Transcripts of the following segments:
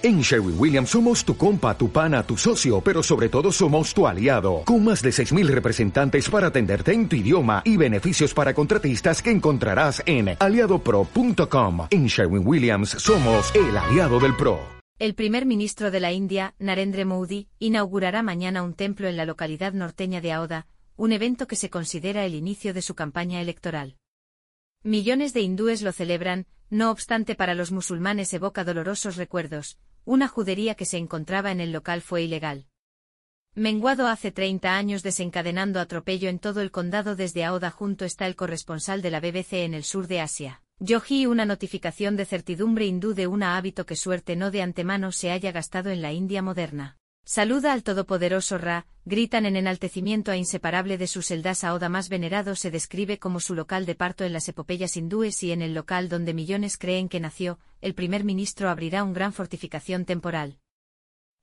En Sherwin Williams somos tu compa, tu pana, tu socio, pero sobre todo somos tu aliado, con más de 6.000 representantes para atenderte en tu idioma y beneficios para contratistas que encontrarás en aliadopro.com. En Sherwin Williams somos el aliado del PRO. El primer ministro de la India, Narendra Modi, inaugurará mañana un templo en la localidad norteña de Aoda, un evento que se considera el inicio de su campaña electoral. Millones de hindúes lo celebran, no obstante para los musulmanes evoca dolorosos recuerdos, una judería que se encontraba en el local fue ilegal. Menguado hace 30 años desencadenando atropello en todo el condado desde Aoda junto está el corresponsal de la BBC en el sur de Asia. Yogi una notificación de certidumbre hindú de un hábito que suerte no de antemano se haya gastado en la India moderna. Saluda al todopoderoso Ra, gritan en enaltecimiento a inseparable de su Seldasa Oda más venerado se describe como su local de parto en las epopeyas hindúes y en el local donde millones creen que nació, el primer ministro abrirá un gran fortificación temporal.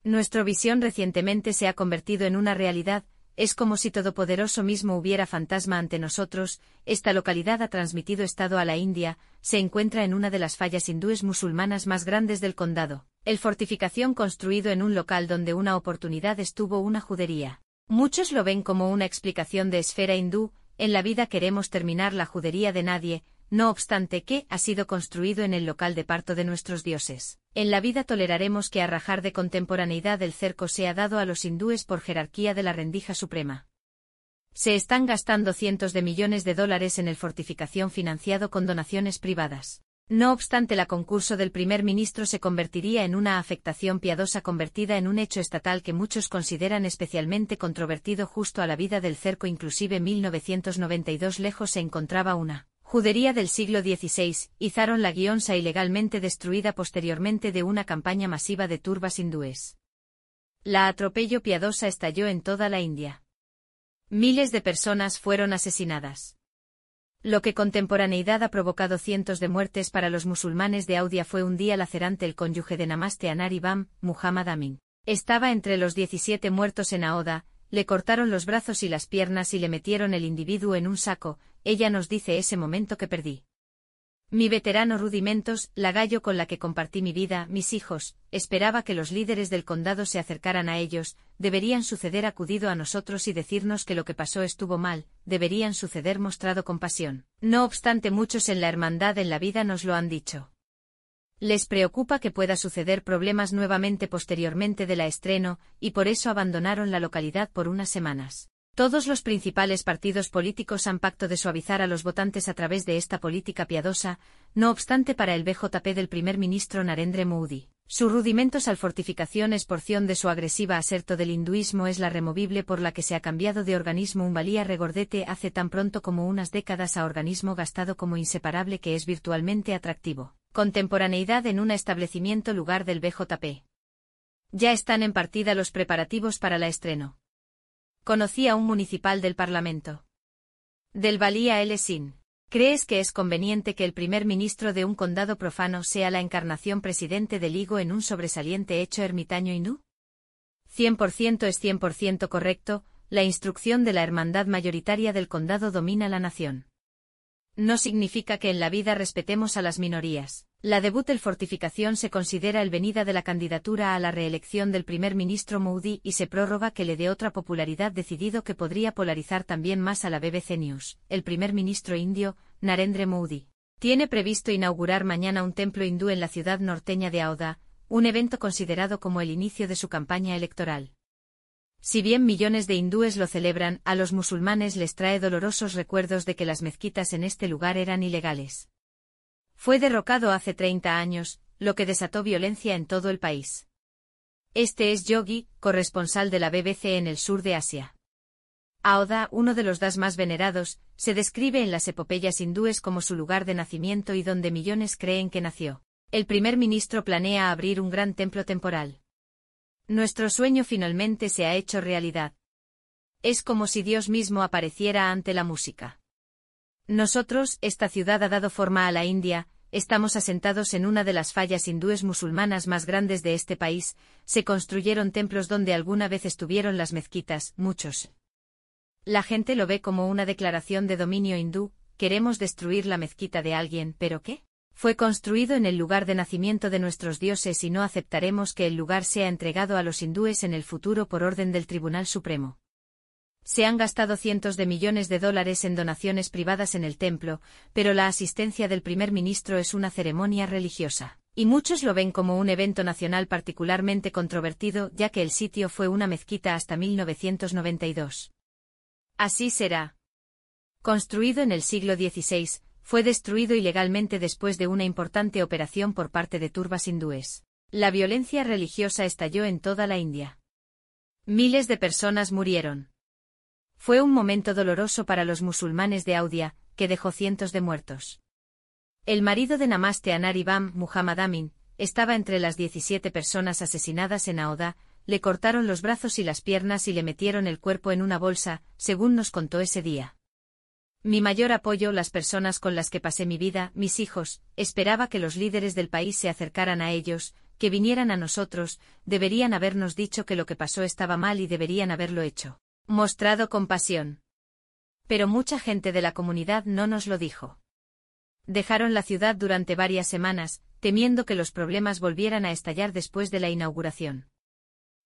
Nuestra visión recientemente se ha convertido en una realidad, es como si Todopoderoso mismo hubiera fantasma ante nosotros, esta localidad ha transmitido estado a la India, se encuentra en una de las fallas hindúes musulmanas más grandes del condado. El fortificación construido en un local donde una oportunidad estuvo una judería. Muchos lo ven como una explicación de esfera hindú, en la vida queremos terminar la judería de nadie, no obstante que ha sido construido en el local de parto de nuestros dioses. En la vida toleraremos que a rajar de contemporaneidad el cerco sea dado a los hindúes por jerarquía de la rendija suprema. Se están gastando cientos de millones de dólares en el fortificación financiado con donaciones privadas. No obstante, la concurso del primer ministro se convertiría en una afectación piadosa convertida en un hecho estatal que muchos consideran especialmente controvertido justo a la vida del cerco. Inclusive 1992 lejos se encontraba una judería del siglo XVI, izaron la guionsa ilegalmente destruida posteriormente de una campaña masiva de turbas hindúes. La atropello piadosa estalló en toda la India. Miles de personas fueron asesinadas. Lo que contemporaneidad ha provocado cientos de muertes para los musulmanes de Audia fue un día lacerante el cónyuge de Namaste Anaribam, Muhammad Amin. Estaba entre los 17 muertos en Aoda, le cortaron los brazos y las piernas y le metieron el individuo en un saco, ella nos dice ese momento que perdí. Mi veterano rudimentos, la gallo con la que compartí mi vida, mis hijos, esperaba que los líderes del condado se acercaran a ellos, deberían suceder acudido a nosotros y decirnos que lo que pasó estuvo mal, deberían suceder mostrado compasión. No obstante muchos en la hermandad en la vida nos lo han dicho. Les preocupa que pueda suceder problemas nuevamente posteriormente de la estreno, y por eso abandonaron la localidad por unas semanas. Todos los principales partidos políticos han pacto de suavizar a los votantes a través de esta política piadosa, no obstante para el BJP del primer ministro Narendra Modi. Su rudimentos al fortificación es porción de su agresiva aserto del hinduismo es la removible por la que se ha cambiado de organismo un valía regordete hace tan pronto como unas décadas a organismo gastado como inseparable que es virtualmente atractivo. Contemporaneidad en un establecimiento lugar del BJP. Ya están en partida los preparativos para la estreno. Conocí a un municipal del Parlamento. Del Valía L. Sin. ¿Crees que es conveniente que el primer ministro de un condado profano sea la encarnación presidente del higo en un sobresaliente hecho ermitaño hindú? 100% es 100% correcto, la instrucción de la hermandad mayoritaria del condado domina la nación no significa que en la vida respetemos a las minorías. La debut del fortificación se considera el venida de la candidatura a la reelección del primer ministro Modi y se prórroga que le dé otra popularidad decidido que podría polarizar también más a la BBC News. El primer ministro indio, Narendra Modi, tiene previsto inaugurar mañana un templo hindú en la ciudad norteña de Aoda, un evento considerado como el inicio de su campaña electoral. Si bien millones de hindúes lo celebran, a los musulmanes les trae dolorosos recuerdos de que las mezquitas en este lugar eran ilegales. Fue derrocado hace 30 años, lo que desató violencia en todo el país. Este es Yogi, corresponsal de la BBC en el sur de Asia. Aoda, uno de los das más venerados, se describe en las epopeyas hindúes como su lugar de nacimiento y donde millones creen que nació. El primer ministro planea abrir un gran templo temporal. Nuestro sueño finalmente se ha hecho realidad. Es como si Dios mismo apareciera ante la música. Nosotros, esta ciudad ha dado forma a la India, estamos asentados en una de las fallas hindúes musulmanas más grandes de este país, se construyeron templos donde alguna vez estuvieron las mezquitas, muchos. La gente lo ve como una declaración de dominio hindú, queremos destruir la mezquita de alguien, pero ¿qué? Fue construido en el lugar de nacimiento de nuestros dioses y no aceptaremos que el lugar sea entregado a los hindúes en el futuro por orden del Tribunal Supremo. Se han gastado cientos de millones de dólares en donaciones privadas en el templo, pero la asistencia del primer ministro es una ceremonia religiosa. Y muchos lo ven como un evento nacional particularmente controvertido, ya que el sitio fue una mezquita hasta 1992. Así será. Construido en el siglo XVI, fue destruido ilegalmente después de una importante operación por parte de turbas hindúes. La violencia religiosa estalló en toda la India. Miles de personas murieron. Fue un momento doloroso para los musulmanes de Audia, que dejó cientos de muertos. El marido de Namaste Anaribam, Muhammad Amin, estaba entre las 17 personas asesinadas en Aoda, le cortaron los brazos y las piernas y le metieron el cuerpo en una bolsa, según nos contó ese día. Mi mayor apoyo, las personas con las que pasé mi vida, mis hijos, esperaba que los líderes del país se acercaran a ellos, que vinieran a nosotros, deberían habernos dicho que lo que pasó estaba mal y deberían haberlo hecho. Mostrado compasión. Pero mucha gente de la comunidad no nos lo dijo. Dejaron la ciudad durante varias semanas, temiendo que los problemas volvieran a estallar después de la inauguración.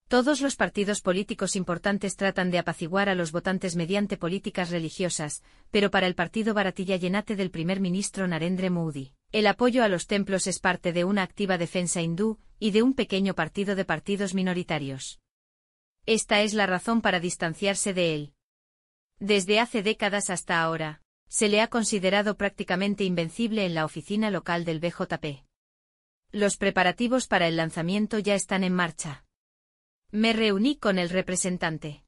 Todos los partidos políticos importantes tratan de apaciguar a los votantes mediante políticas religiosas, pero para el partido Baratilla Llenate del primer ministro Narendra Modi, el apoyo a los templos es parte de una activa defensa hindú y de un pequeño partido de partidos minoritarios. Esta es la razón para distanciarse de él. Desde hace décadas hasta ahora, se le ha considerado prácticamente invencible en la oficina local del BJP. Los preparativos para el lanzamiento ya están en marcha. Me reuní con el representante.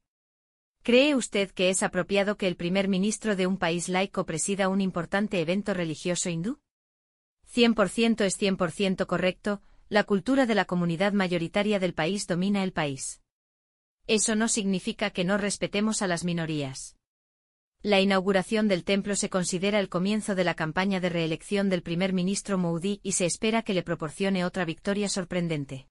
¿Cree usted que es apropiado que el primer ministro de un país laico presida un importante evento religioso hindú? 100% es 100% correcto, la cultura de la comunidad mayoritaria del país domina el país. Eso no significa que no respetemos a las minorías. La inauguración del templo se considera el comienzo de la campaña de reelección del primer ministro Modi y se espera que le proporcione otra victoria sorprendente.